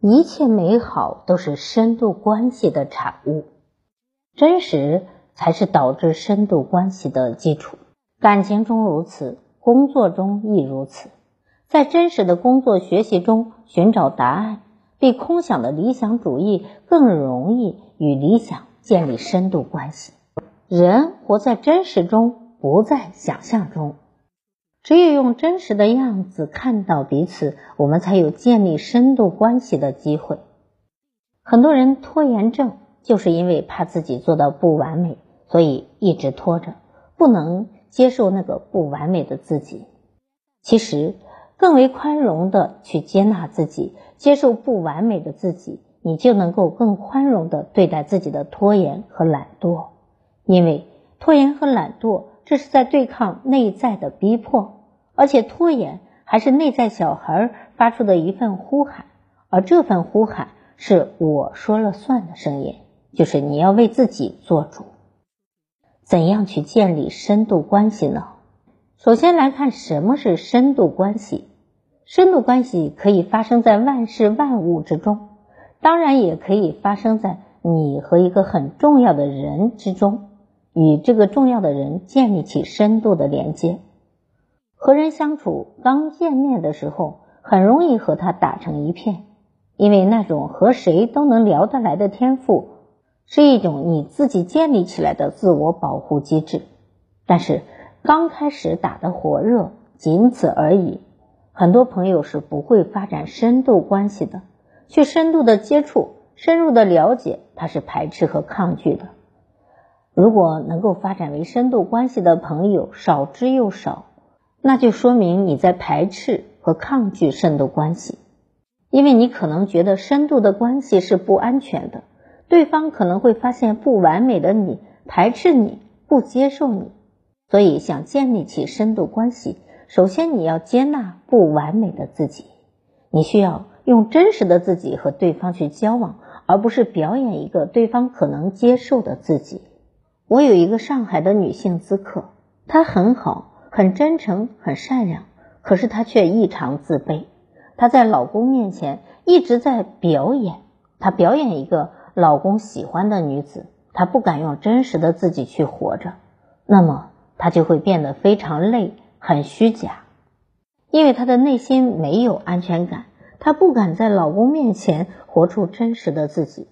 一切美好都是深度关系的产物，真实才是导致深度关系的基础。感情中如此，工作中亦如此。在真实的工作学习中寻找答案，比空想的理想主义更容易与理想建立深度关系。人活在真实中，不在想象中。只有用真实的样子看到彼此，我们才有建立深度关系的机会。很多人拖延症就是因为怕自己做到不完美，所以一直拖着，不能接受那个不完美的自己。其实，更为宽容的去接纳自己，接受不完美的自己，你就能够更宽容的对待自己的拖延和懒惰。因为拖延和懒惰，这是在对抗内在的逼迫。而且拖延还是内在小孩发出的一份呼喊，而这份呼喊是我说了算的声音，就是你要为自己做主。怎样去建立深度关系呢？首先来看什么是深度关系。深度关系可以发生在万事万物之中，当然也可以发生在你和一个很重要的人之中，与这个重要的人建立起深度的连接。和人相处，刚见面的时候，很容易和他打成一片，因为那种和谁都能聊得来的天赋，是一种你自己建立起来的自我保护机制。但是刚开始打得火热，仅此而已。很多朋友是不会发展深度关系的，去深度的接触、深入的了解，他是排斥和抗拒的。如果能够发展为深度关系的朋友少之又少。那就说明你在排斥和抗拒深度关系，因为你可能觉得深度的关系是不安全的，对方可能会发现不完美的你，排斥你，不接受你。所以，想建立起深度关系，首先你要接纳不完美的自己，你需要用真实的自己和对方去交往，而不是表演一个对方可能接受的自己。我有一个上海的女性咨客，她很好。很真诚，很善良，可是她却异常自卑。她在老公面前一直在表演，她表演一个老公喜欢的女子，她不敢用真实的自己去活着，那么她就会变得非常累，很虚假，因为她的内心没有安全感，她不敢在老公面前活出真实的自己。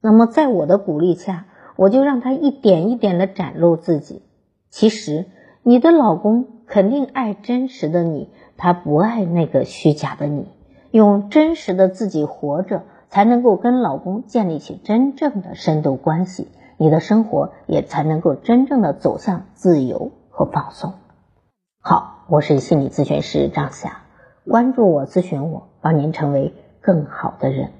那么在我的鼓励下，我就让他一点一点的展露自己。其实。你的老公肯定爱真实的你，他不爱那个虚假的你。用真实的自己活着，才能够跟老公建立起真正的深度关系，你的生活也才能够真正的走向自由和放松。好，我是心理咨询师张霞，关注我，咨询我，帮您成为更好的人。